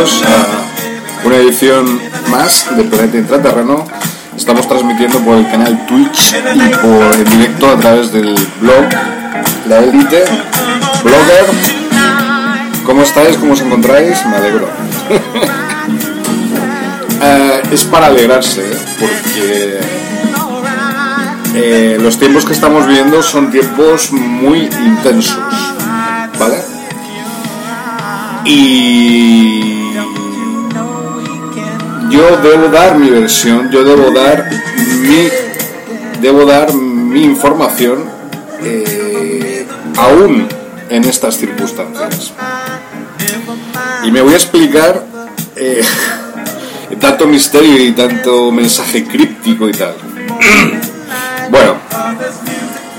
A una edición más de Planeta Intraterreno. Estamos transmitiendo por el canal Twitch y por en directo a través del blog La Elite, blogger. ¿Cómo estáis? ¿Cómo os encontráis? Me alegro. Eh, es para alegrarse, ¿eh? porque eh, los tiempos que estamos viviendo son tiempos muy intensos, ¿vale? Y yo debo dar mi versión, yo debo dar mi, debo dar mi información eh, aún en estas circunstancias. Y me voy a explicar eh, tanto misterio y tanto mensaje críptico y tal. Bueno,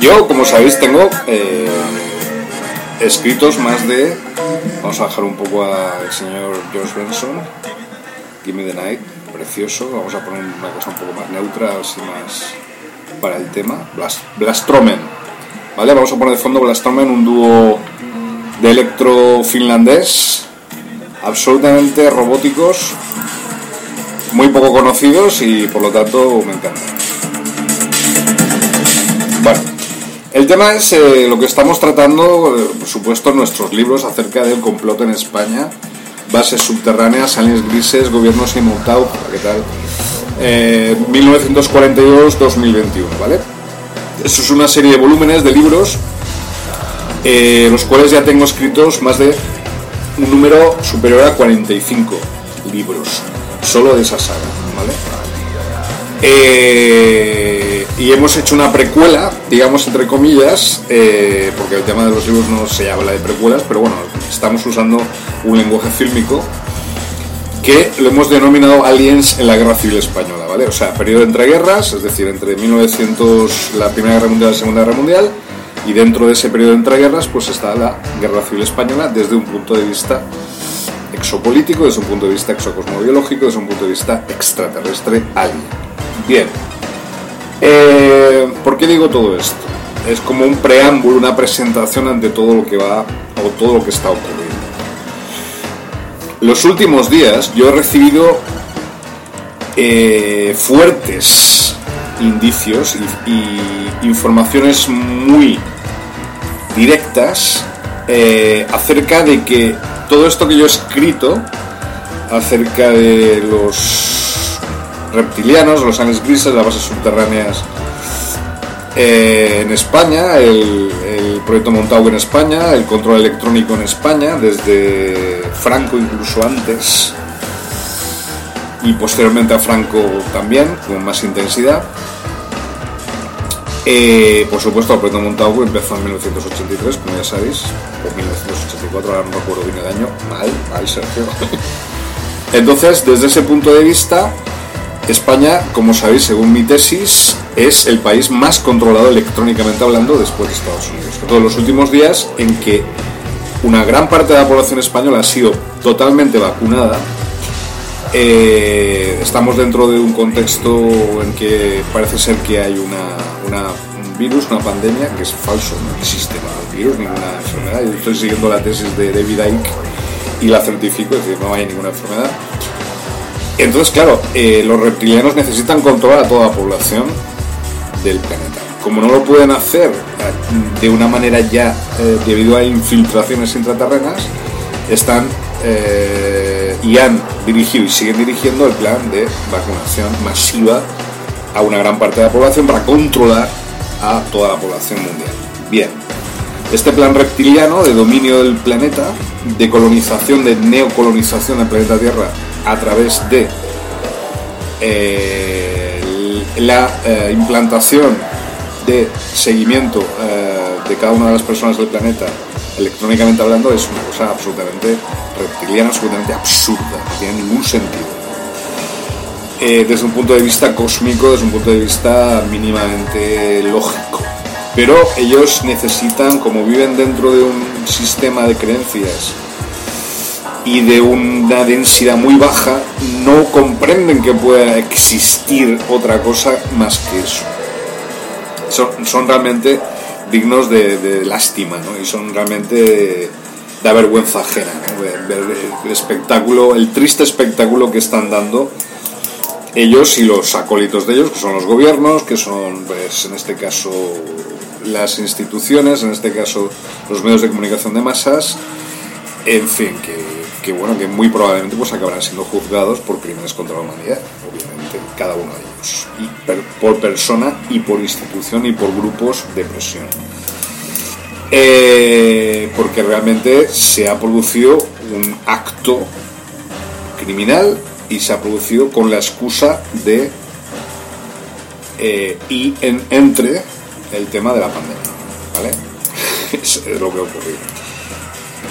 yo como sabéis tengo eh, escritos más de Vamos a bajar un poco al señor George Benson. Give me the night, precioso. Vamos a poner una cosa un poco más neutra, así más para el tema. Blast, Blastromen. ¿Vale? Vamos a poner de fondo Blastromen, un dúo de electro finlandés, absolutamente robóticos, muy poco conocidos y por lo tanto me encanta. Bueno, el tema es eh, lo que estamos tratando, eh, por supuesto, en nuestros libros acerca del complot en España, bases subterráneas, aliens grises, gobiernos inmutados, ¿qué tal? Eh, 1942-2021, ¿vale? Eso es una serie de volúmenes de libros, eh, los cuales ya tengo escritos más de un número superior a 45 libros, solo de esa saga, ¿vale? Eh, y hemos hecho una precuela, digamos entre comillas, eh, porque el tema de los libros no se habla de precuelas, pero bueno, estamos usando un lenguaje fílmico que lo hemos denominado Aliens en la Guerra Civil Española, ¿vale? O sea, periodo entre guerras, es decir, entre 1900, la Primera Guerra Mundial y la Segunda Guerra Mundial, y dentro de ese periodo entre guerras, pues está la Guerra Civil Española desde un punto de vista exopolítico, desde un punto de vista exocosmobiológico, desde un punto de vista extraterrestre alien. Bien, eh, ¿por qué digo todo esto? Es como un preámbulo, una presentación ante todo lo que va o todo lo que está ocurriendo. Los últimos días yo he recibido eh, fuertes indicios y, informaciones muy directas eh, acerca de que todo esto que yo he escrito acerca de los reptilianos, los aliens grises, las bases subterráneas eh, en España, el, proyecto Montauk en España, el control electrónico en España, desde Franco incluso antes y posteriormente a Franco también, con más intensidad. Eh, por supuesto, el proyecto Montauk empezó en 1983, como ya sabéis, o 1984, ahora no recuerdo bien el año. Sergio. Entonces, desde ese punto de vista, España, como sabéis, según mi tesis, es el país más controlado electrónicamente hablando después de Estados Unidos. Todos los últimos días en que una gran parte de la población española ha sido totalmente vacunada, eh, estamos dentro de un contexto en que parece ser que hay una, un virus, una pandemia, que es falso, no existe ningún virus, ninguna enfermedad. Yo estoy siguiendo la tesis de David Icke y la certifico, es decir, no hay ninguna enfermedad. Entonces, claro, eh, los reptilianos necesitan controlar a toda la población del planeta. Como no lo pueden hacer eh, de una manera ya eh, debido a infiltraciones intraterrenas, están y han dirigido y siguen dirigiendo el plan de vacunación masiva a una gran parte de la población para controlar a toda la población mundial. Bien, este plan reptiliano de dominio del planeta, de colonización, de neocolonización del planeta Tierra a través de eh, la eh, implantación de seguimiento eh, de cada una de las personas del planeta electrónicamente hablando es una cosa absolutamente reptiliana, absolutamente absurda, no tiene ningún sentido. desde un punto de vista cósmico, desde un punto de vista mínimamente lógico. Pero ellos necesitan, como viven dentro de un sistema de creencias y de una densidad muy baja, no comprenden que pueda existir otra cosa más que eso. Son, son realmente dignos de, lástima ¿no? y son realmente de, de vergüenza ajena. el espectáculo, el triste espectáculo que están dando ellos y los acólitos de ellos, que son los gobiernos, que son, pues, en este caso, las instituciones, en este caso, los medios de comunicación de masas, en fin, que que bueno, que muy probablemente pues acabarán siendo juzgados por crímenes contra la humanidad, obviamente, cada uno de ellos, y por persona y por institución y por grupos de presión. Eh, porque realmente se ha producido un acto criminal y se ha producido con la excusa de eh, y en, entre el tema de la pandemia, ¿vale? es lo que ha ocurrido.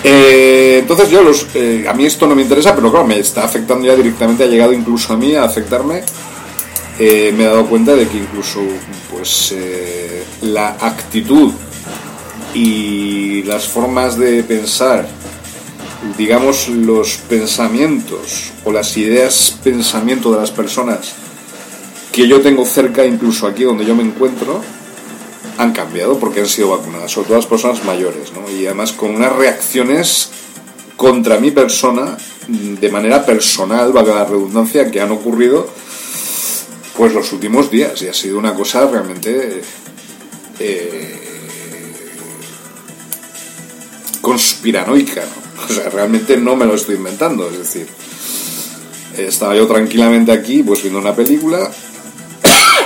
Eh, entonces yo los, eh, a mí esto no me interesa, pero claro, me está afectando ya directamente, ha llegado incluso a mí a afectarme. Eh, me he dado cuenta de que incluso pues la actitud y las formas de pensar, digamos los pensamientos o las ideas pensamiento de las personas que yo tengo cerca, incluso aquí donde yo me encuentro, han cambiado porque han sido vacunadas, sobre todo las personas mayores, ¿no? y además con unas reacciones contra mi persona, de manera personal, valga la redundancia, que han ocurrido pues los últimos días. Y ha sido una cosa realmente eh, conspiranoica, o sea, realmente no me lo estoy inventando, es decir, estaba yo tranquilamente aquí pues viendo una película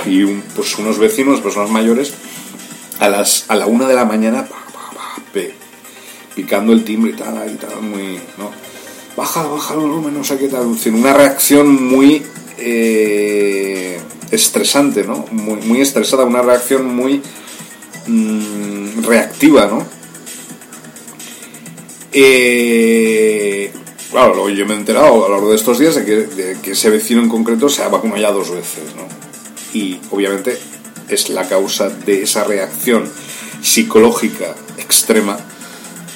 y pues unos vecinos, personas mayores, a, las, a la una de la mañana, picando el timbre y tal, y tal, muy, ¿no? Baja, baja el volumen, no sé qué tal, una reacción muy eh, estresante, ¿no? Muy, muy, estresada, una reacción muy mm, reactiva, ¿no? Eh, claro, yo me he enterado a lo largo de estos días de que, de ese vecino en concreto se ha vacunado ya dos veces, ¿no? Y obviamente es la causa de esa reacción psicológica extrema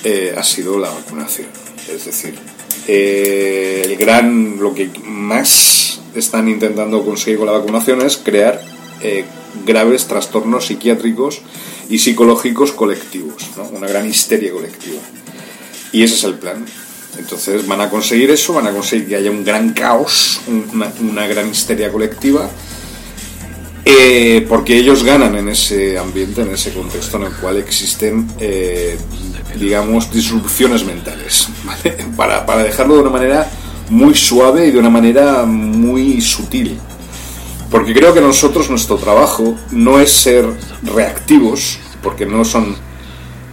eh, ha sido la vacunación. Es decir, eh, el gran, lo que más están intentando conseguir con la vacunación es crear eh, graves trastornos psiquiátricos y psicológicos colectivos, una gran histeria colectiva. Y ese es el plan. Entonces van a conseguir eso, van a conseguir que haya un gran caos, una gran histeria colectiva eh, porque ellos ganan en ese ambiente, en ese contexto en el cual existen, eh, digamos, disrupciones mentales, para, para dejarlo de una manera muy suave y de una manera muy sutil. Porque creo que nosotros, nuestro trabajo, no es ser reactivos, porque no son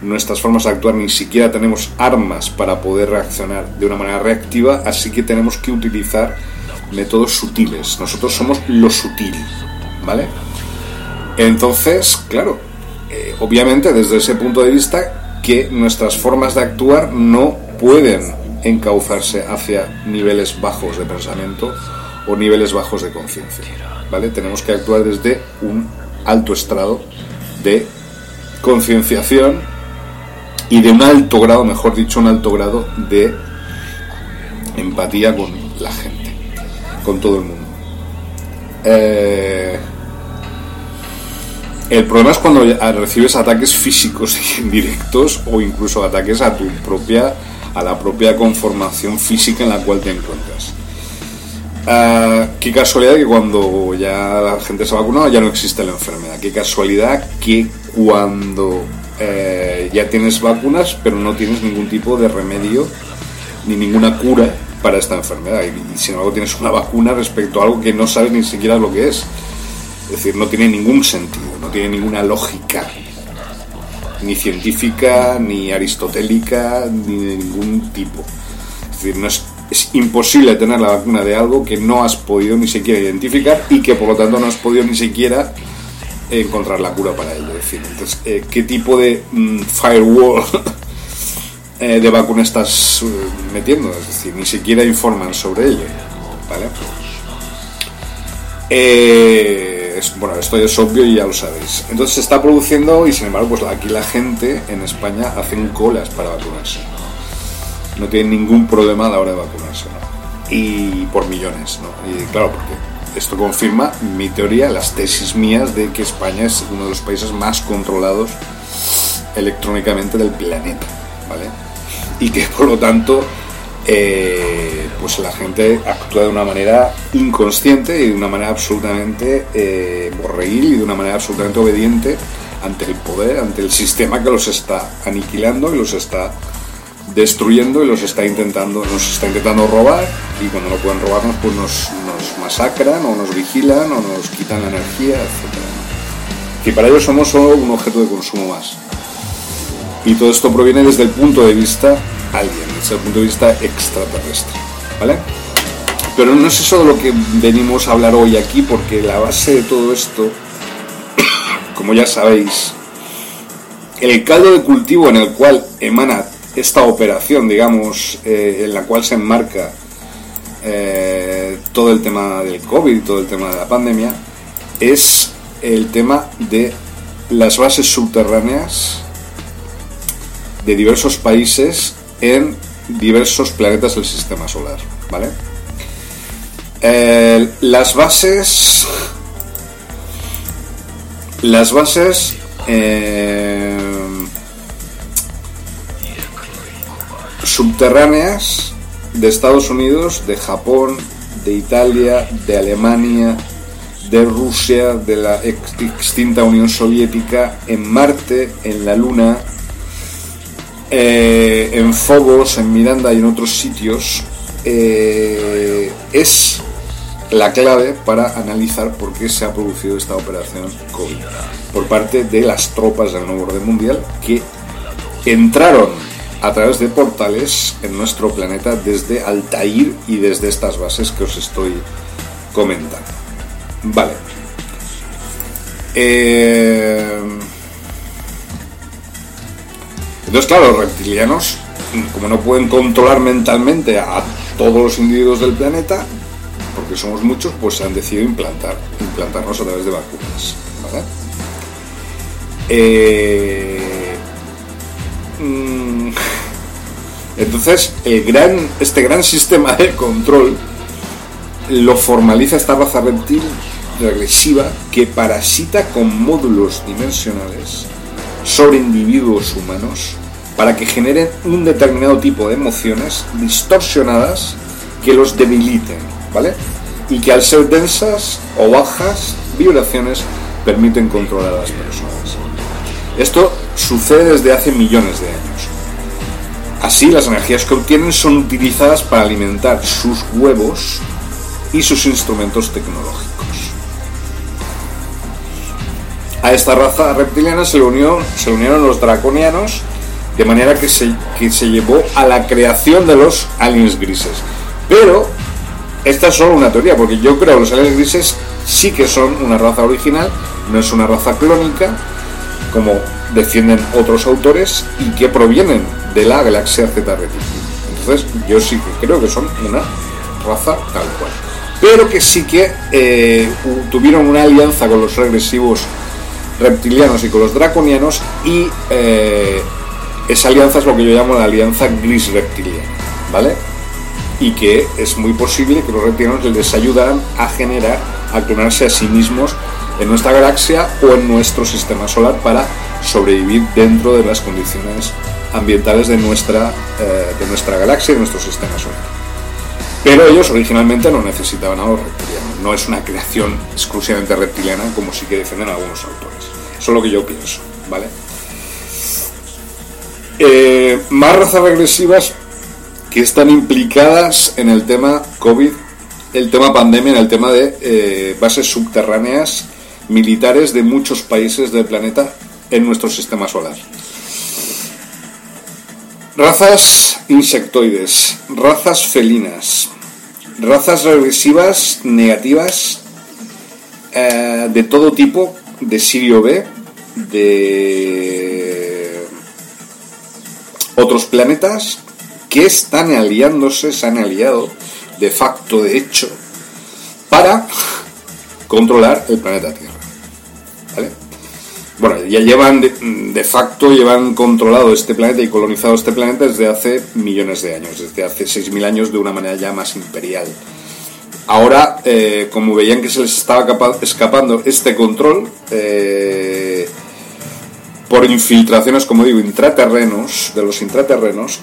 nuestras formas de actuar, ni siquiera tenemos armas para poder reaccionar de una manera reactiva, así que tenemos que utilizar métodos sutiles. Nosotros somos lo sutil. ¿Vale? Entonces, claro, eh, obviamente desde ese punto de vista que nuestras formas de actuar no pueden encauzarse hacia niveles bajos de pensamiento o niveles bajos de conciencia. ¿Vale? Tenemos que actuar desde un alto estrado de concienciación y de un alto grado, mejor dicho, un alto grado de empatía con la gente, con todo el mundo. Eh, el problema es cuando recibes ataques físicos indirectos o incluso ataques a tu propia a la propia conformación física en la cual te encuentras. Ah, qué casualidad que cuando ya la gente se ha vacunado ya no existe la enfermedad. Qué casualidad que cuando eh, ya tienes vacunas pero no tienes ningún tipo de remedio ni ninguna cura para esta enfermedad. Y, y sin embargo tienes una vacuna respecto a algo que no sabes ni siquiera lo que es. Es decir, no tiene ningún sentido, no tiene ninguna lógica ni científica, ni aristotélica, ni de ningún tipo. Es decir, no es, es, imposible tener la vacuna de algo que no has podido ni siquiera identificar y que por lo tanto no has podido ni siquiera encontrar la cura para ello. Es decir, entonces, eh, ¿qué tipo de mm, firewall eh, de vacuna estás uh, metiendo? Es decir, ni siquiera informan sobre ello. ¿Vale? Eh, bueno, esto es obvio y ya lo sabéis. Entonces se está produciendo y sin embargo, pues aquí la gente en España hacen colas para vacunarse. No tienen ningún problema a la hora de vacunarse. Y por millones, ¿no? Y claro, porque esto confirma mi teoría, las tesis mías de que España es uno de los países más controlados electrónicamente del planeta, ¿vale? Y que por lo tanto eh, pues la gente actúa de una manera inconsciente y de una manera absolutamente eh, y de una manera absolutamente obediente ante el poder, ante el sistema que los está aniquilando y los está destruyendo y los está intentando, nos está intentando robar y cuando no pueden robarnos pues nos, masacran o nos vigilan o nos quitan la energía, etc. Y para ello somos solo un objeto de consumo más. Y todo esto proviene desde el punto de vista alguien, desde el punto de vista extraterrestre. ¿Vale? Pero no es eso de lo que venimos a hablar hoy aquí, porque la base de todo esto, como ya sabéis, el caldo de cultivo en el cual emana esta operación, digamos, eh, en la cual se enmarca eh, todo el tema del COVID, todo el tema de la pandemia, es el tema de las bases subterráneas de diversos países en diversos planetas del sistema solar, ¿vale? Eh, las bases. Las bases. Eh, subterráneas de Estados Unidos, de Japón, de Italia, de Alemania, de Rusia, de la extinta Unión Soviética, en Marte, en la Luna, eh, en Fogos, en Miranda y en otros sitios, eh, es la clave para analizar por qué se ha producido esta operación COVID por parte de las tropas del nuevo orden mundial que entraron a través de portales en nuestro planeta desde Altair y desde estas bases que os estoy comentando. Vale. Eh, entonces, claro, los reptilianos, como no pueden controlar mentalmente a todos los individuos del planeta, porque somos muchos, pues se han decidido implantar, implantarnos a través de vacunas. ¿vale? Eh, mm, entonces, el gran, este gran sistema de control lo formaliza esta raza reptil regresiva que parasita con módulos dimensionales sobre individuos humanos para que generen un determinado tipo de emociones distorsionadas que los debiliten, ¿vale? Y que al ser densas o bajas vibraciones permiten controlar a las personas. Esto sucede desde hace millones de años. Así, las energías que obtienen son utilizadas para alimentar sus huevos y sus instrumentos tecnológicos. A esta raza reptiliana se, unió, se unieron los draconianos, de manera que se, que se llevó a la creación de los aliens grises. Pero esta es solo una teoría, porque yo creo que los aliens grises sí que son una raza original, no es una raza clónica, como defienden otros autores, y que provienen de la galaxia Z Reticuli. Entonces, yo sí que creo que son una raza tal cual. pero que sí que eh, tuvieron una alianza con los regresivos reptilianos y con los draconianos y eh, esa alianza es lo que yo llamo la alianza gris reptiliana, ¿vale? Y que es muy posible que los reptilianos les ayudaran a generar, a clonarse a sí mismos en nuestra galaxia o en nuestro sistema solar para sobrevivir dentro de las condiciones ambientales de nuestra, eh, de nuestra galaxia y de nuestro sistema solar. Pero ellos originalmente no necesitaban a los reptilianos, no es una creación exclusivamente reptiliana como sí que defienden algunos autores. Eso es lo que yo pienso, ¿vale? Eh, más razas regresivas que están implicadas en el tema COVID, el tema pandemia, en el tema de eh, bases subterráneas militares de muchos países del planeta en nuestro sistema solar. Razas insectoides, razas felinas, razas regresivas negativas eh, de todo tipo, de Sirio B, de otros planetas que están aliándose, se han aliado de facto, de hecho, para controlar el planeta Tierra. ¿Vale? Bueno, ya llevan de, facto, llevan controlado este planeta y colonizado este planeta desde hace millones de años, desde hace 6.000 años de una manera ya más imperial. Ahora, eh, como veían que se les estaba escapando este control, eh, por infiltraciones, como digo, intraterrenos, de los intraterrenos,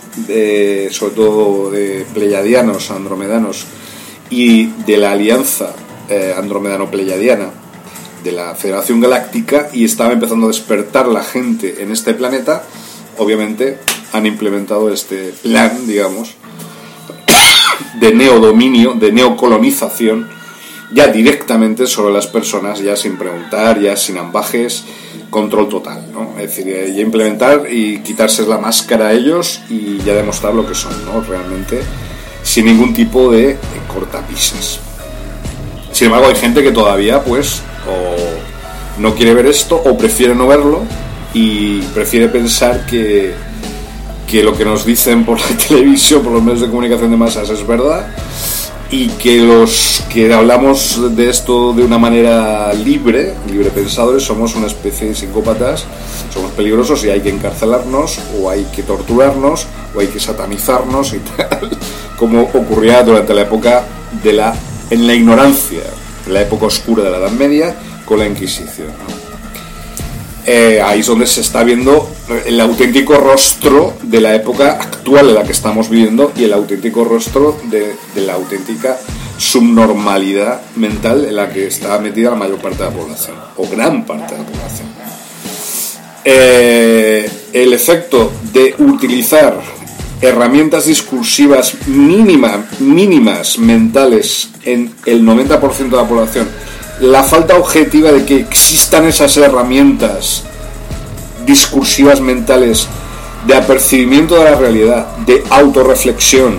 sobre todo de pleiadianos, andromedanos y de la alianza eh, andromedano-pleiadiana, de la Federación Galáctica y estaba empezando a despertar la gente en este planeta, obviamente han implementado este plan, digamos, de neodominio, de neocolonización, ya directamente sobre las personas, ya sin preguntar, ya sin ambajes, control total, ¿no? Es decir, ya implementar y quitarse la máscara a ellos y ya demostrar lo que son, ¿no? Realmente, sin ningún tipo de cortapisas. Sin embargo, hay gente que todavía, pues, o no quiere ver esto o prefiere no verlo y prefiere pensar que, que lo que nos dicen por la televisión, por los medios de comunicación de masas es verdad y que los que hablamos de esto de una manera libre, libre pensadores, somos una especie de psicópatas, somos peligrosos y hay que encarcelarnos o hay que torturarnos o hay que satanizarnos y tal, como ocurría durante la época de la en la ignorancia la época oscura de la Edad Media con la Inquisición. Eh, ahí es donde se está viendo el auténtico rostro de la época actual en la que estamos viviendo y el auténtico rostro de, la auténtica subnormalidad mental en la que está metida la mayor parte de la población, o gran parte de la población. Eh, el efecto de utilizar herramientas discursivas mínimas mentales en el 90% de la población, la falta objetiva de que existan esas herramientas discursivas mentales de apercibimiento de la realidad, de autorreflexión,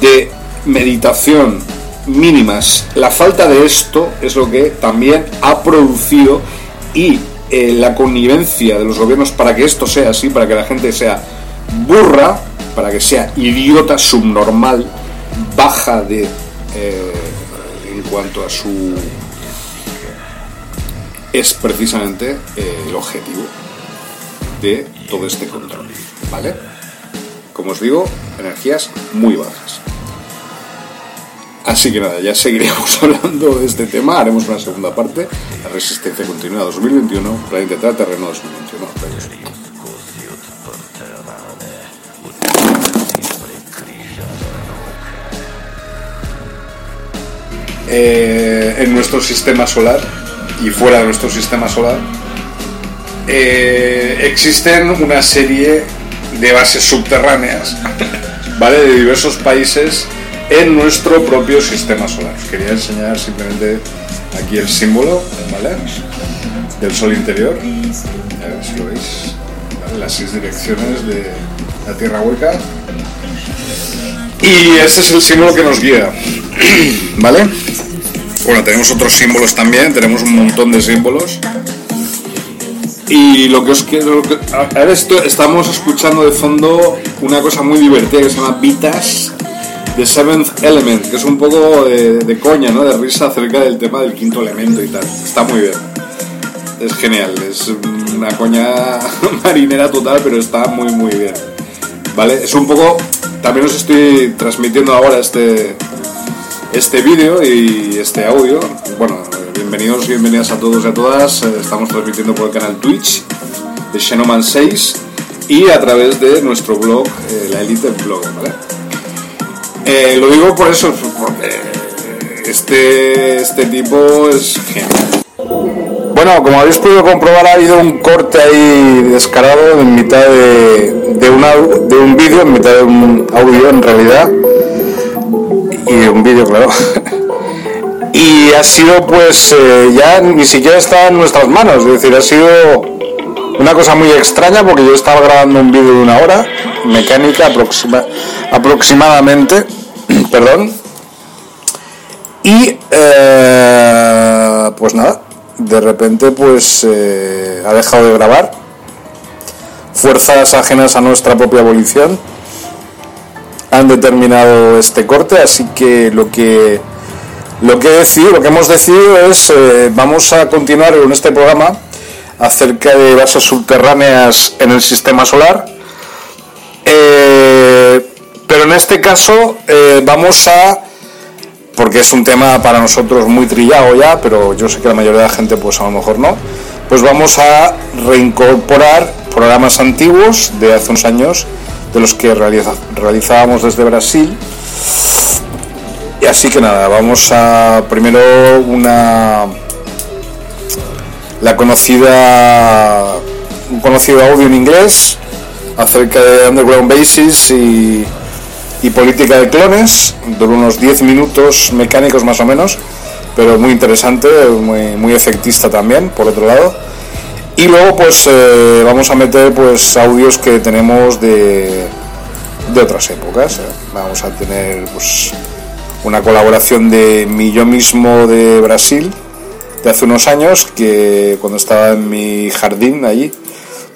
de meditación mínimas, la falta de esto es lo que también ha producido y eh, la connivencia de los gobiernos para que esto sea así, para que la gente sea burra, para que sea idiota, subnormal, baja de eh, en cuanto a su es precisamente eh, el objetivo de todo este control, ¿vale? Como os digo, energías muy bajas. Así que nada, ya seguiremos hablando de este tema, haremos una segunda parte, la resistencia continua 2021, para intentar terreno 2021. Eh, en nuestro sistema solar y fuera de nuestro sistema solar, eh, existen una serie de bases subterráneas, ¿vale? De diversos países en nuestro propio sistema solar. Quería enseñar simplemente aquí el símbolo, ¿vale? Del Sol interior. A ver si lo veis. Las seis direcciones de la Tierra hueca. Y ese es el símbolo que nos guía, ¿vale? Bueno, tenemos otros símbolos también, tenemos un montón de símbolos. Y lo que os quiero. A ver, esto, estamos escuchando de fondo una cosa muy divertida que se llama Vitas The Seventh Element, que es un poco de, coña, ¿no? De risa acerca del tema del quinto elemento y tal. Está muy bien. Es genial, es una coña marinera total, pero está muy, muy bien. ¿Vale? Es un poco... También os estoy transmitiendo ahora este, este vídeo y este audio. Bueno, bienvenidos y bienvenidas a todos y a todas. Estamos transmitiendo por el canal Twitch de Xenoman 6 y a través de nuestro blog, eh, la Elite Blog, ¿vale? Eh, lo digo por eso, porque este, este tipo es genial. Bueno, como habéis podido comprobar, ha habido un corte ahí descarado en mitad de, de, una, de un vídeo, en mitad de un audio en realidad, y un vídeo, claro. y ha sido, pues, eh, ya ni siquiera está en nuestras manos, es decir, ha sido una cosa muy extraña porque yo estaba grabando un vídeo de una hora, mecánica aproximadamente, perdón, y eh, pues nada, de repente pues eh, ha dejado de grabar, fuerzas ajenas a nuestra propia abolición han determinado este corte, así que lo que lo que he lo que hemos decidido es eh, vamos a continuar con este programa acerca de bases subterráneas en el sistema solar. Eh, pero en este caso eh, vamos a, porque es un tema para nosotros muy trillado ya, pero yo sé que la mayoría de la gente pues a lo mejor no, pues vamos a reincorporar programas antiguos de hace unos años, de los que realizábamos desde Brasil. Y así que nada, vamos a primero una la conocida un conocido audio en inglés acerca de Underground Bases y, política de clones, duró unos 10 minutos mecánicos más o menos, pero muy interesante, muy, muy efectista también, por otro lado. Y luego pues eh, vamos a meter pues audios que tenemos de, de otras épocas. Vamos a tener pues una colaboración de mi yo mismo de Brasil, de hace unos años que cuando estaba en mi jardín allí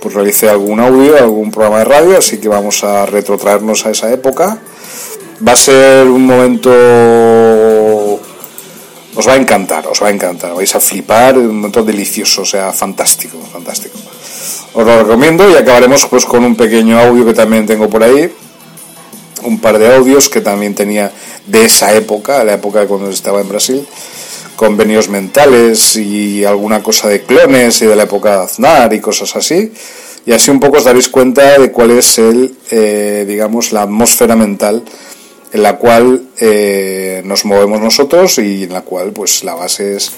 pues realicé algún audio, algún programa de radio, así que vamos a retrotraernos a esa época. Va a ser un momento os va a encantar, os va a encantar, vais a flipar, un momento delicioso, o sea, fantástico, fantástico. Os lo recomiendo y acabaremos pues con un pequeño audio que también tengo por ahí, un par de audios que también tenía de esa época, la época cuando estaba en Brasil, convenios mentales y alguna cosa de clones y de la época de Aznar y cosas así. Y así un poco os daréis cuenta de cuál es el, eh, digamos, la atmósfera mental en la cual eh, nos movemos nosotros y en la cual pues la base es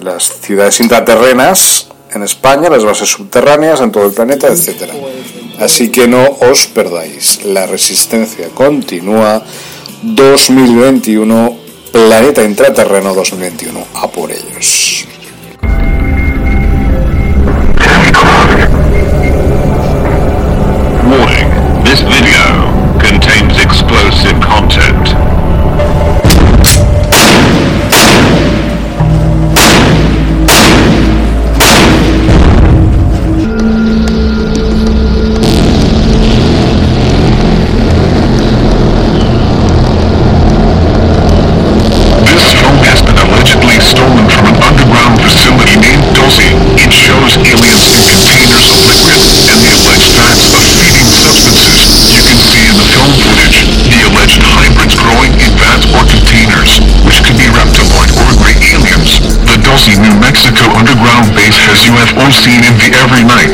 las ciudades intraterrenas en España, las bases subterráneas en todo el planeta, etcétera. Así que no os perdáis. La resistencia continúa 2021 Planeta Intraterreno 2021. A por ellos. Seen in the every night.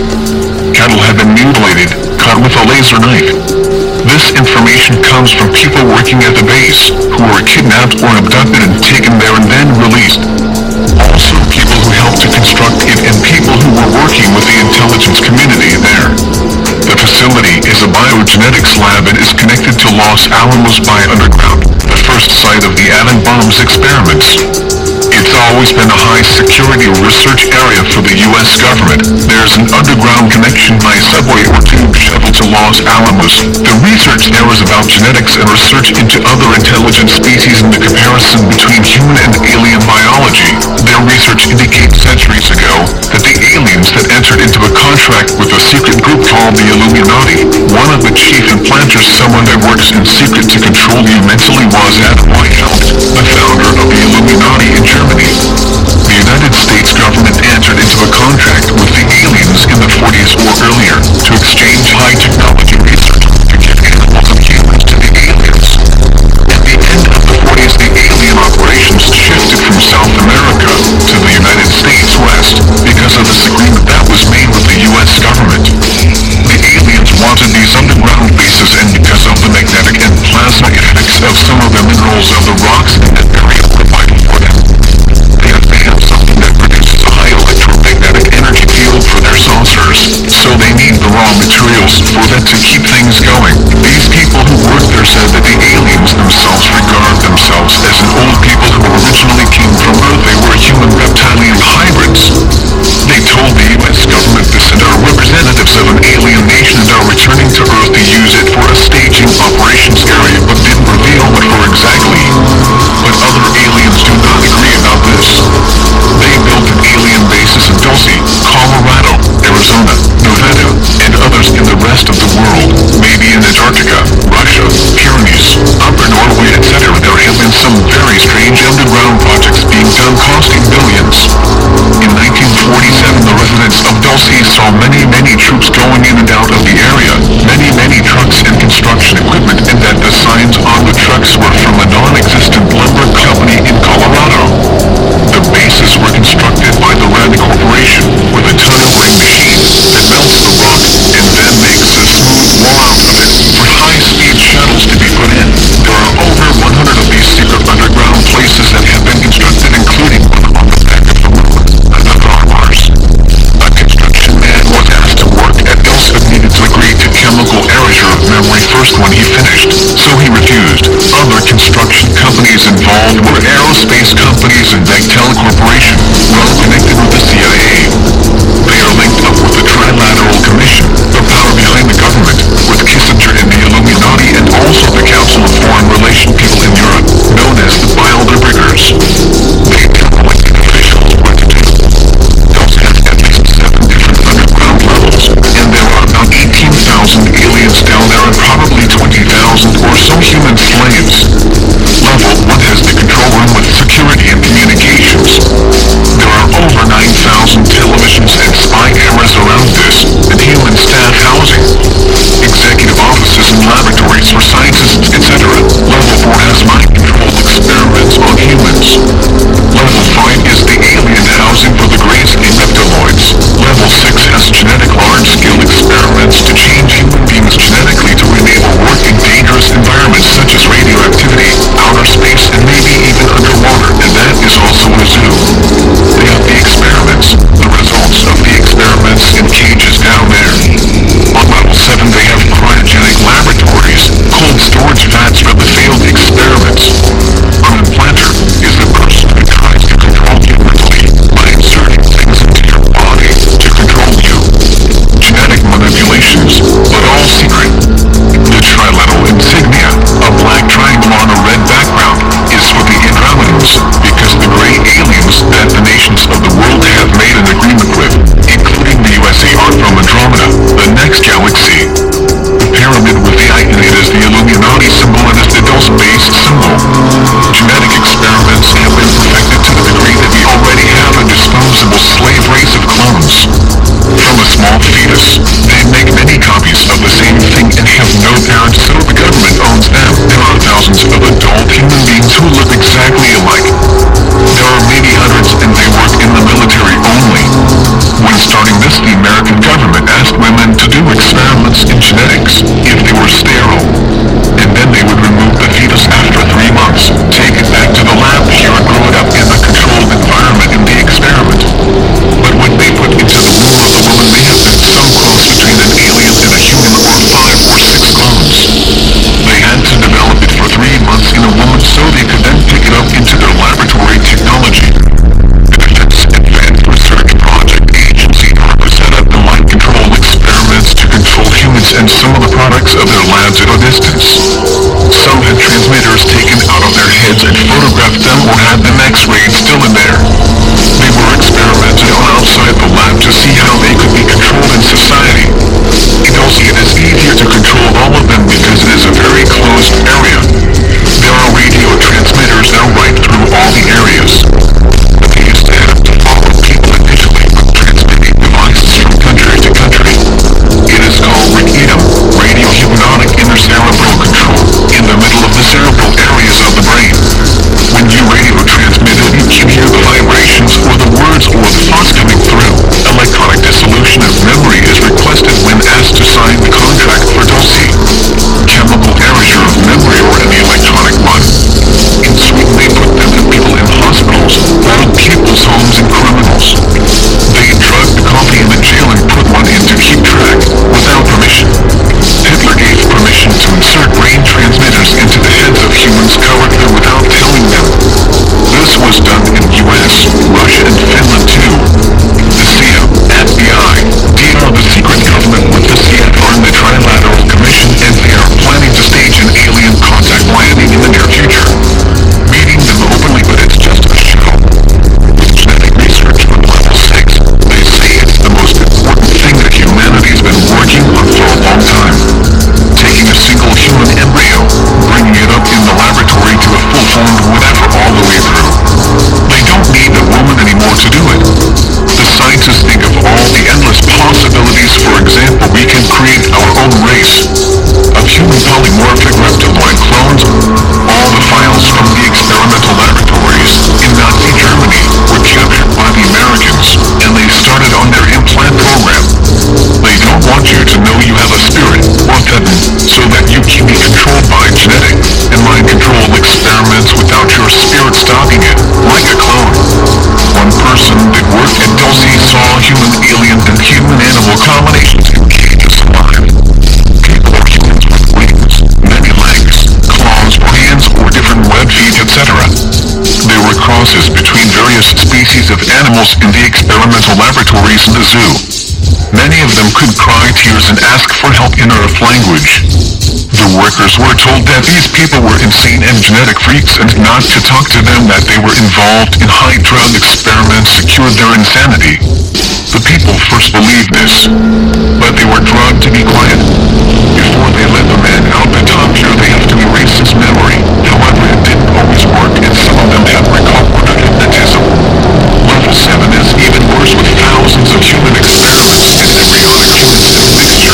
Cattle have been mutilated, cut with a laser knife. This information comes from people working at the base, who were kidnapped or abducted and taken there and then released. Also people who helped to construct it and people who were working with the intelligence community there. The facility is a biogenetics lab and is connected to Los Alamos by Underground, the first site of the atom bombs experiments. It's always been a high security research area for the U.S. government. There's an underground connection by subway or tube shuttle to Los Alamos. The research there is about genetics and research into other intelligent species and the comparison between human and alien biology. Their research indicates centuries ago that the aliens had entered into a contract with a secret group called the Illuminati. One of the chief implanters, someone that works in secret to control you mentally, was at my house. Illuminati in Germany. The United States government entered into a contract with the aliens in the 40s or earlier to exchange high-tech animals in the experimental laboratories in the zoo. Many of them could cry tears and ask for help in Earth language. The workers were told that these people were insane and genetic freaks and not to talk to them that they were involved in high drug experiments to cure their insanity. The people first believed this, but they were drugged to be quiet. Before they let the man out the top here, they have to erase his memory. However, it didn't always work and some of them have. Level 7 is even worse with thousands of human experiments and embryonic cell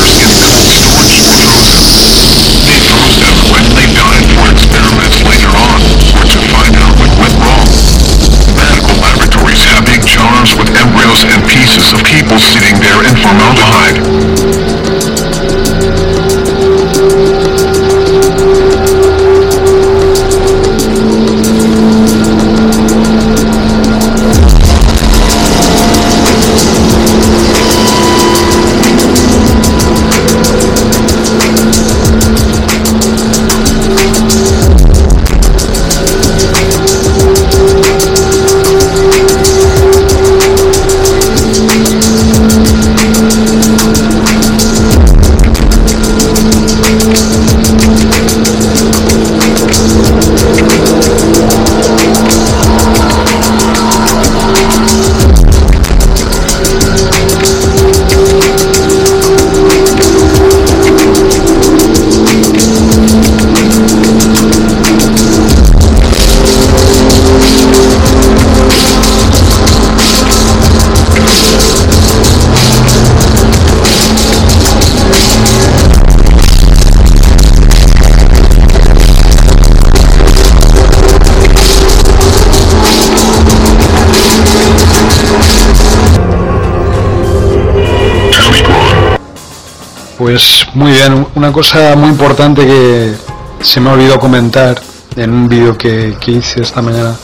Pues muy bien, una cosa muy importante que se me ha olvidado comentar en un vídeo que, que hice esta mañana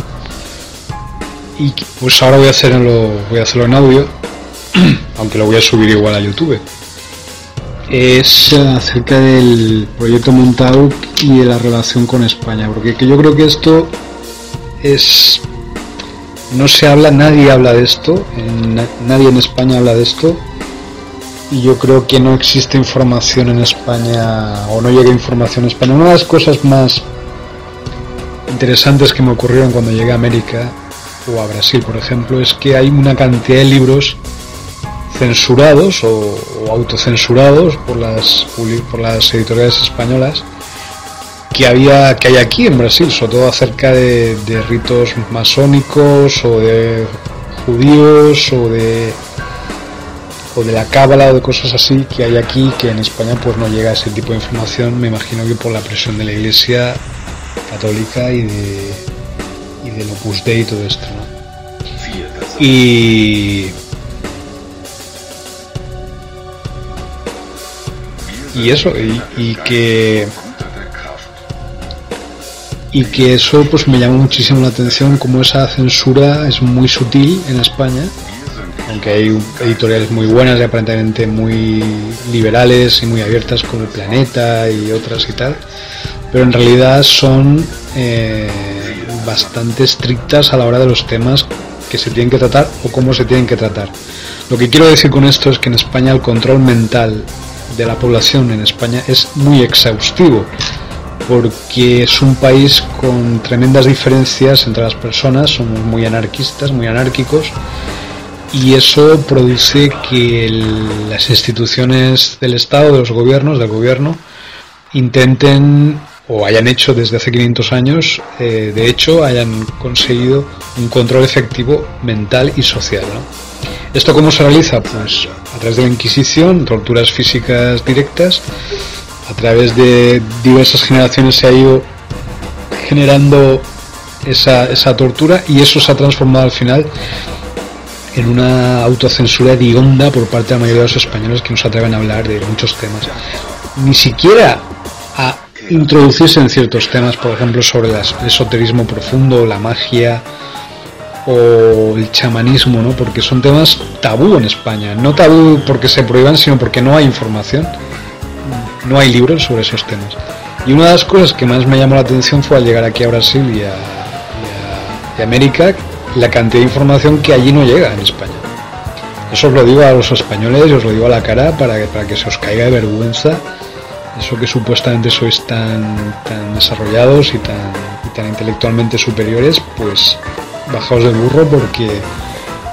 y pues ahora voy a hacerlo, voy a hacerlo en audio, aunque lo voy a subir igual a YouTube. Es acerca del proyecto Montauk y de la relación con España, porque que yo creo que esto es no se habla, nadie habla de esto, en- nadie en España habla de esto y yo creo que no existe información en España o no llega información en España. Una de las cosas más interesantes que me ocurrieron cuando llegué a América o a Brasil, por ejemplo, es que hay una cantidad de libros censurados o, autocensurados por las, por las editoriales españolas que había que hay aquí en Brasil, sobre todo acerca de, de ritos masónicos o de judíos o de o de la cábala o de cosas así que hay aquí que en España pues no llega ese tipo de información me imagino que por la presión de la iglesia católica y de y del Opus Dei y todo esto ¿no? y y eso y, y que y que eso pues me llamó muchísimo la atención como esa censura es muy sutil en España aunque hay editoriales muy buenas y aparentemente muy liberales y muy abiertas como Planeta y otras y tal, pero en realidad son eh, bastante estrictas a la hora de los temas que se tienen que tratar o cómo se tienen que tratar. Lo que quiero decir con esto es que en España el control mental de la población en España es muy exhaustivo porque es un país con tremendas diferencias entre las personas, somos muy anarquistas, muy anárquicos y eso produce que las instituciones del Estado, de los gobiernos, del gobierno, intenten o hayan hecho desde hace 500 años, eh, de hecho, hayan conseguido un control efectivo mental y social. ¿Esto cómo se realiza? Pues a través de la Inquisición, torturas físicas directas, a través de diversas generaciones se ha ido generando esa, esa tortura y eso se ha transformado al final en una autocensura de onda por parte de la mayoría de los españoles que no se atreven a hablar de muchos temas. Ni siquiera a introducirse en ciertos temas, por ejemplo, sobre el esoterismo profundo, la magia o el chamanismo, ¿no? Porque son temas tabú en España. No tabú porque se prohíban, sino porque no hay información. No hay libros sobre esos temas. Y una de las cosas que más me llamó la atención fue al llegar aquí a Brasil y a, y a América, la cantidad de información que allí no llega en España. Eso os lo digo a los españoles y os lo digo a la cara para que, para que se os caiga de vergüenza eso que supuestamente sois tan, tan desarrollados y tan, tan intelectualmente superiores, pues bajaos del burro porque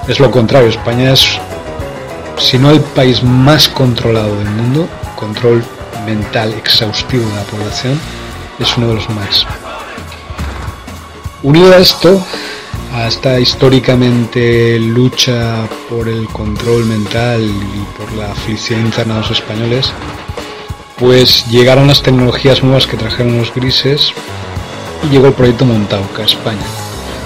es lo contrario. España es, si no el país más controlado del mundo, control mental exhaustivo de la población, es uno de los más. Unido a esto, a esta históricamente lucha por el control mental y por la aflicción interna de los españoles, pues llegaron las tecnologías nuevas que trajeron los grises y llegó el proyecto Montauca, España.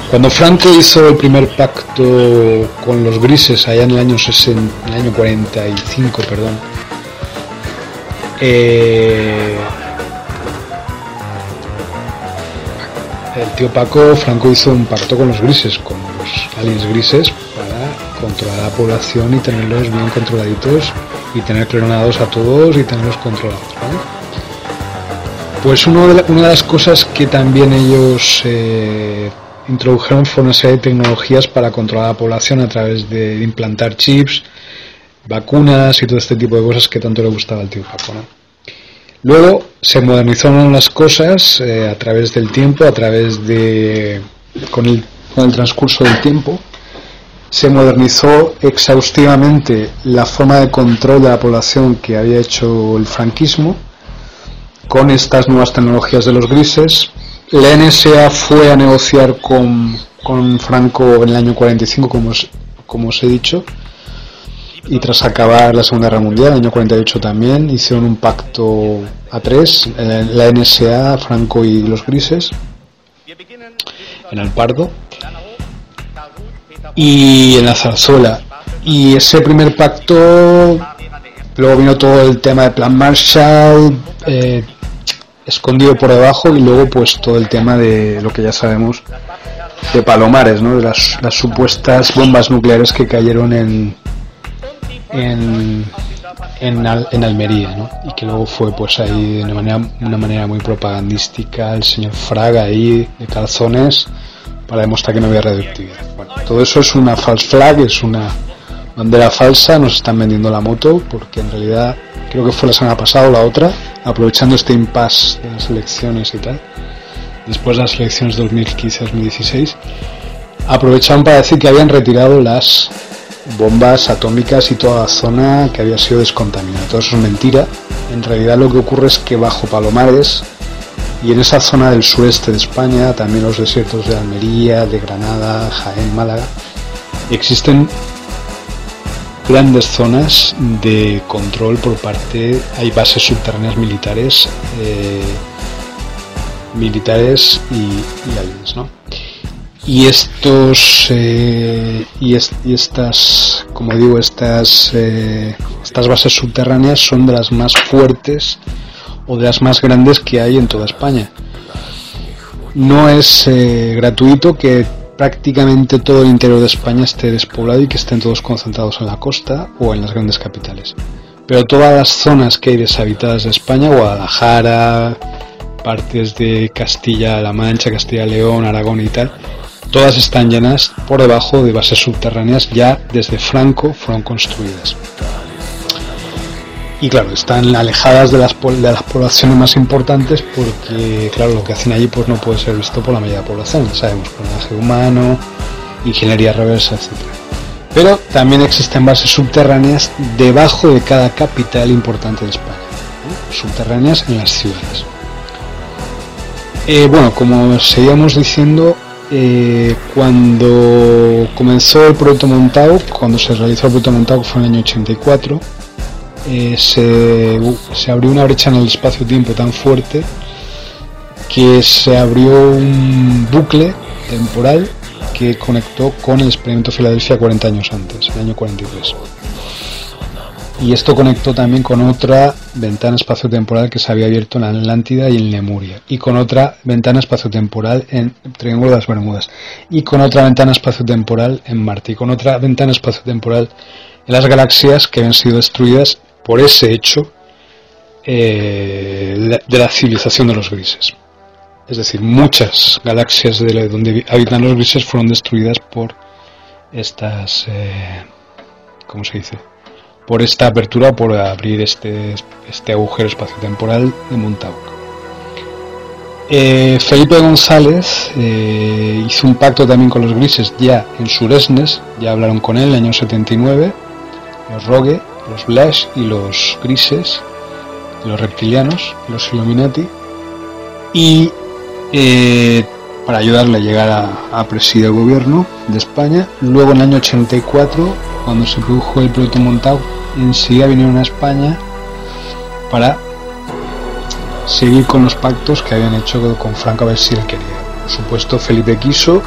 Cuando Franco hizo el primer pacto con los grises allá en el año, 60, el año 45, perdón, eh, tío Paco, Franco hizo un pacto con los grises, con los aliens grises, para controlar la población y tenerlos bien controladitos y tener clonados a todos y tenerlos controlados. Pues una de las cosas que también ellos eh, introdujeron fue una serie de tecnologías para controlar la población a través de implantar chips, vacunas y todo este tipo de cosas que tanto le gustaba al tío Paco. Luego se modernizaron las cosas eh, a través del tiempo, a través de. con el, con el transcurso del tiempo. Se modernizó exhaustivamente la forma de control de la población que había hecho el franquismo con estas nuevas tecnologías de los grises. La NSA fue a negociar con, con Franco en el año 45, como como os he dicho y tras acabar la Segunda Guerra Mundial, el año 48 también, hicieron un pacto a tres, la NSA, Franco y los Grises, en el Pardo, y en la Zarzuela. Y ese primer pacto, luego vino todo el tema de Plan Marshall, eh, escondido por debajo, y luego pues todo el tema de lo que ya sabemos de Palomares, ¿no? de las, las supuestas bombas nucleares que cayeron en, en, en, Almería, ¿no? Y que luego fue pues ahí de una manera, una manera muy propagandística el señor Fraga ahí de calzones para demostrar que no había radioactividad. Bueno, todo eso es una false flag, es una bandera falsa, nos están vendiendo la moto porque en realidad creo que fue la semana pasada o la otra, aprovechando este impasse de las elecciones y tal, después de las elecciones 2015-2016, aprovecharon para decir que habían retirado las bombas atómicas y toda la zona que había sido descontaminada. Todo eso es mentira. En realidad lo que ocurre es que bajo Palomares y en esa zona del sureste de España, también los desiertos de Almería, de Granada, Jaén, Málaga, existen grandes zonas de control por parte, hay bases subterráneas militares, eh, militares y, y aliens, ¿no? Y estos eh, y, estas como digo estas eh, estas bases subterráneas son de las más fuertes o de las más grandes que hay en toda España. No es eh, gratuito que prácticamente todo el interior de España esté despoblado y que estén todos concentrados en la costa o en las grandes capitales. Pero todas las zonas que hay deshabitadas de España Guadalajara partes de Castilla-La Mancha, Castilla-León, Aragón y tal, todas están llenas por debajo de bases subterráneas ya desde Franco fueron construidas. Y claro, están alejadas de las, de las poblaciones más importantes porque, claro, lo que hacen allí pues no puede ser visto por la mayoría de la población. Sabemos, clonaje humano, ingeniería reversa, etc. Pero también existen bases subterráneas debajo de cada capital importante de España. Subterráneas en las ciudades. Eh, bueno, como seguíamos diciendo, eh, cuando comenzó el proyecto montado, cuando se realizó el proyecto montado, que fue en el año 84, eh, se, se, abrió una brecha en el espacio-tiempo tan fuerte que se abrió un bucle temporal que conectó con el experimento Filadelfia 40 años antes, el año 43 y esto conectó también con otra ventana espaciotemporal que se había abierto en Atlántida y en Lemuria, y con otra ventana espaciotemporal en Triángulo de las Bermudas, y con otra ventana espaciotemporal en Marte, y con otra ventana espaciotemporal en las galaxias que habían sido destruidas por ese hecho eh, de la civilización de los grises. Es decir, muchas galaxias de donde habitan los grises fueron destruidas por estas, eh, ¿cómo se dice? Por esta apertura, por abrir este, este agujero espaciotemporal de Montauk. Eh, Felipe González eh, hizo un pacto también con los grises ya en Suresnes, ya hablaron con él en el año 79, los Rogue, los Blash y los grises, los reptilianos, los Illuminati, y eh, para ayudarle a llegar a, a presidir el gobierno de España. Luego en el año 84, cuando se produjo el proyecto Montauk, enseguida vinieron a España para seguir con los pactos que habían hecho con Franco a ver si él quería. Por supuesto, Felipe quiso.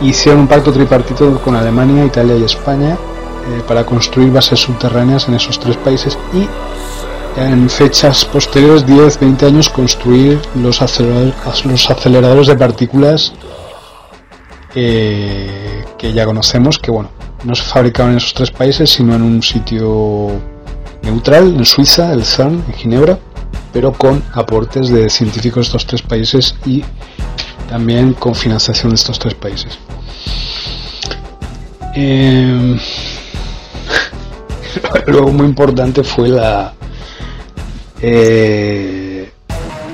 Hicieron un pacto tripartito con Alemania, Italia y España eh, para construir bases subterráneas en esos tres países y en fechas posteriores, 10, 20 años, construir los, los aceleradores de partículas eh, que ya conocemos, que bueno, no se fabricaban en esos tres países, sino en un sitio neutral, en Suiza, el CERN, en Ginebra, pero con aportes de científicos de estos tres países y también con financiación de estos tres países. Eh, luego muy importante fue la eh,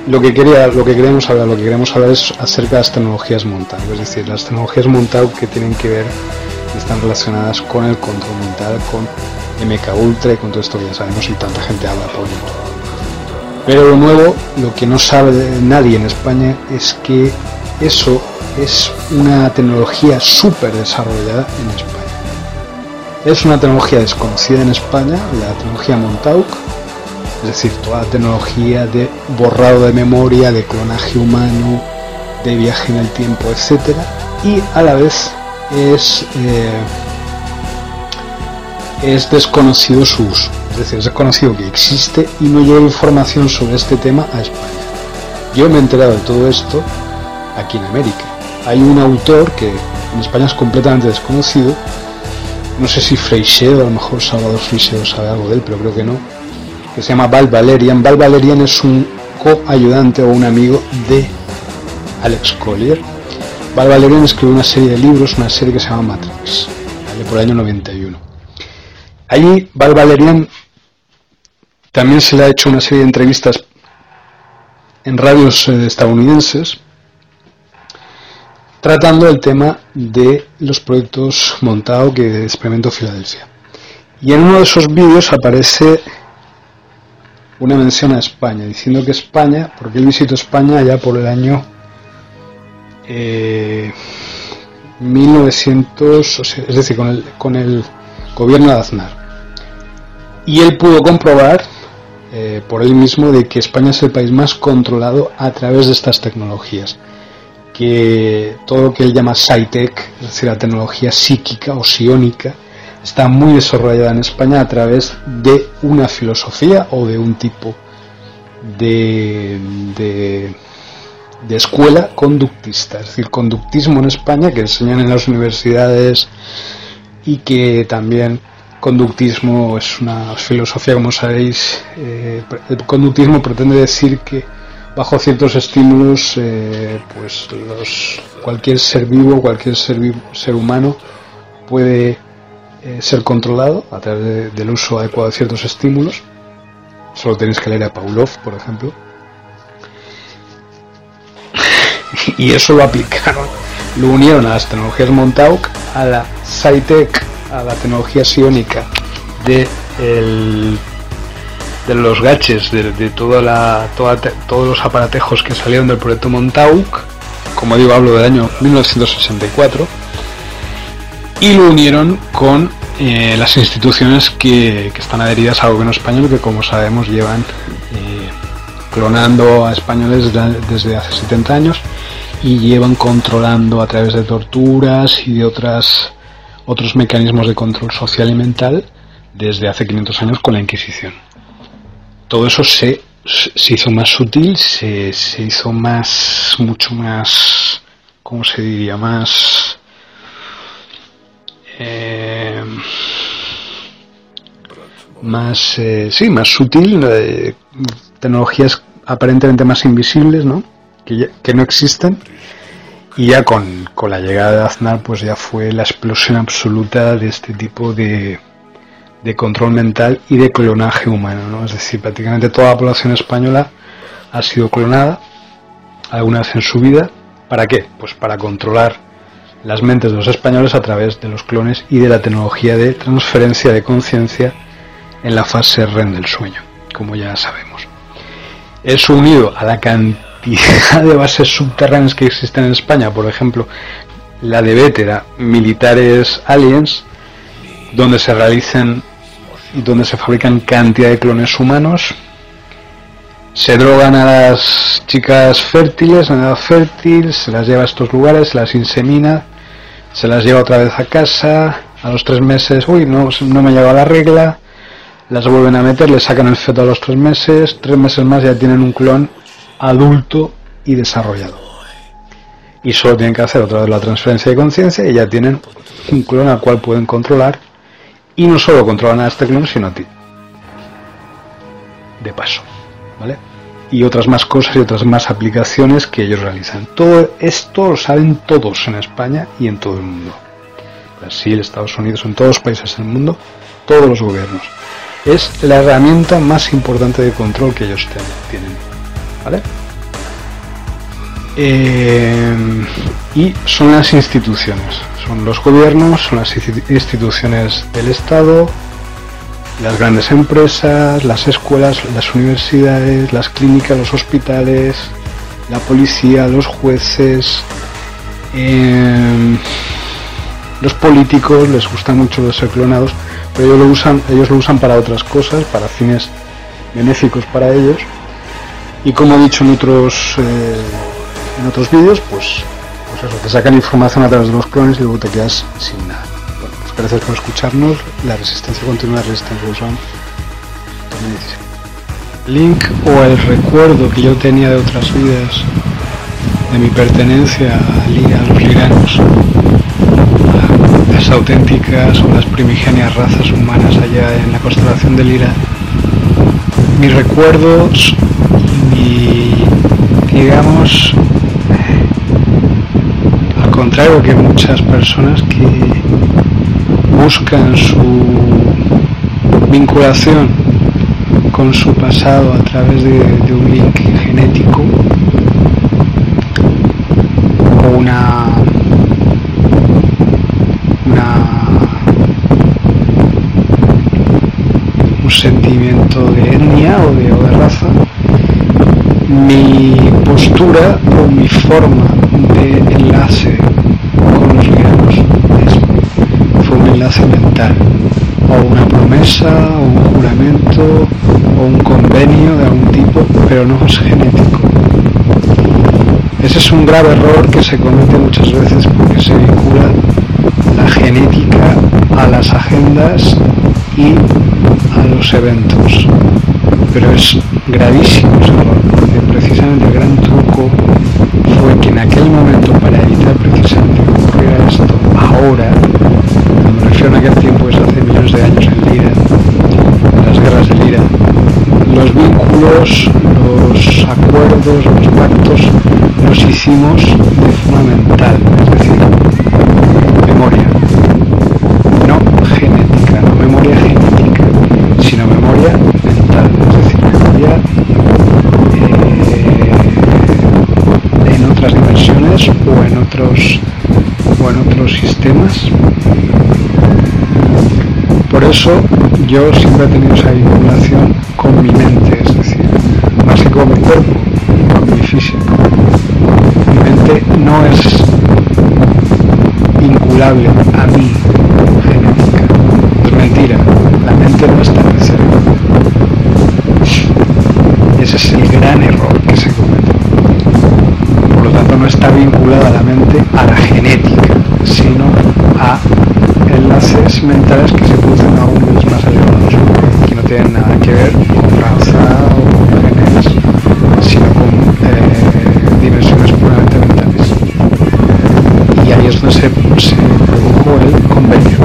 lo que quería queremos hablar es acerca de las tecnologías montadas es decir las tecnologías montadas que tienen que ver están relacionadas con el control mental, con MK Ultra y con todo esto que ya sabemos y tanta gente habla por YouTube. Pero lo nuevo, lo que no sabe nadie en España es que eso es una tecnología súper desarrollada en España. Es una tecnología desconocida en España, la tecnología Montauk, es decir, toda la tecnología de borrado de memoria, de clonaje humano, de viaje en el tiempo, etc. Y a la vez es, eh, es desconocido su uso. Es decir, es desconocido que existe y no llega información sobre este tema a España. Yo me he enterado de todo esto aquí en América. Hay un autor que en España es completamente desconocido. No sé si Freixedo, a lo mejor Salvador Freixedo sabe algo de él, pero creo que no. Que se llama Val Valerian. Val Valerian es un coayudante o un amigo de Alex Collier Val Valerian escribió una serie de libros, una serie que se llama Matrix, por el año 91. Allí Val Valerian también se le ha hecho una serie de entrevistas en radios eh, estadounidenses tratando el tema de los proyectos montados que experimento Filadelfia. Y en uno de esos vídeos aparece una mención a España, diciendo que España, porque él visitó España ya por el año 1900, eh, es decir, con el, con el gobierno de Aznar. Y él pudo comprobar eh, por él mismo de que España es el país más controlado a través de estas tecnologías. Que todo lo que él llama SciTech, es decir, la tecnología psíquica o psiónica, está muy desarrollada en España a través de una filosofía o de un tipo de, de escuela conductista, es decir, conductismo en España que enseñan en las universidades y que también conductismo es una filosofía, como sabéis, eh, el conductismo pretende decir que bajo ciertos estímulos, eh, pues cualquier ser vivo, cualquier ser, ser humano puede eh, ser controlado a través del uso adecuado de ciertos estímulos. Solo tenéis que leer a Pavlov, por ejemplo. y eso lo aplicaron, lo unieron a las tecnologías Montauk, a la SciTech, a la tecnología psiónica de el de los gaches, de, toda la, todos los aparatejos que salieron del proyecto Montauk, como digo, hablo del año 1964, y lo unieron con eh, las instituciones que, están adheridas al gobierno español, que como sabemos llevan eh, clonando a españoles desde hace 70 años y llevan controlando a través de torturas y de otras otros mecanismos de control social y mental desde hace 500 años con la Inquisición todo eso se, se hizo más sutil, se, se, hizo más, mucho más, ¿cómo se diría? Más... Eh, más, eh, sí, más sutil, eh, tecnologías aparentemente más invisibles, ¿no? Que, que no existen. Y ya con, con la llegada de Aznar, pues ya fue la explosión absoluta de este tipo de, de control mental y de clonaje humano, ¿no? Es decir, prácticamente toda la población española ha sido clonada alguna vez en su vida. ¿Para qué? Pues para controlar las mentes de los españoles a través de los clones y de la tecnología de transferencia de conciencia en la fase REM del sueño, como ya sabemos. Eso unido a la cantidad de bases subterráneas que existen en España, por ejemplo, la de Vétera, militares aliens, donde se realizan donde se fabrican cantidad de clones humanos. Se drogan a las chicas fértiles, en edad fértil, se las lleva a estos lugares, se las insemina, se las lleva otra vez a casa, a los tres meses, uy, no, no me llegado la regla, las vuelven a meter, le sacan el feto a los tres meses, tres meses más ya tienen un clon adulto y desarrollado. Y solo tienen que hacer otra vez la transferencia de conciencia y ya tienen un clon al cual pueden controlar y no solo controlan a este clon, sino a ti. De paso, Y otras más cosas y otras más aplicaciones que ellos realizan. Todo esto lo saben todos en España y en todo el mundo. Brasil, Estados Unidos, en todos los países del mundo, todos los gobiernos. Es la herramienta más importante de control que ellos tienen. ¿Vale? Eh, y son las instituciones, son los gobiernos, son las instituciones del Estado, las grandes empresas, las escuelas, las universidades, las clínicas, los hospitales, la policía, los jueces, eh, los políticos, les gusta mucho los ser clonados, pero ellos lo usan, ellos lo usan para otras cosas, para fines benéficos para ellos. Y como he dicho en otros eh, en otros vídeos, pues, pues eso, te sacan información a través de los clones y luego te quedas sin nada. Gracias por escucharnos. La resistencia continua, la resistencia son Link o el recuerdo que yo tenía de otras vidas, de mi pertenencia a, los liranos, a las auténticas o las primigenias razas humanas allá en la constelación de Lira, mis recuerdos y digamos contrario que muchas personas que buscan su vinculación con su pasado a través de, un link genético o una, un sentimiento de etnia o de raza. Mi postura o mi forma de enlace con los liganos fue un enlace mental o una promesa o un juramento o un convenio de algún tipo pero no es genético. Ese es un grave error que se comete muchas veces porque se vincula la genética a las agendas y a los eventos. Pero es gravísimo ese error porque precisamente el gran truco fue que en aquel momento, para evitar precisamente que ocurriera esto, ahora, cuando me refiero a aquel tiempo, es hace millones de años en Lira, en las guerras de Los acuerdos, los pactos los hicimos de forma mental, es decir, memoria, no genética, no memoria genética, sino memoria mental, es decir, memoria eh, en otras dimensiones o en otros o en otros sistemas. Por eso yo siempre he tenido esa vinculación con mi mente, con mi cuerpo, con mi físico. Mi mente no es vinculable a mi genética. Es mentira, la mente no está en el cerebro. Ese es el gran error que se comete. Por lo tanto, no está vinculada la mente a la genética, sino a enlaces mentales que se producen aún más elevados, que no tienen nada que ver Y ahí es donde se, se produjo el convenio.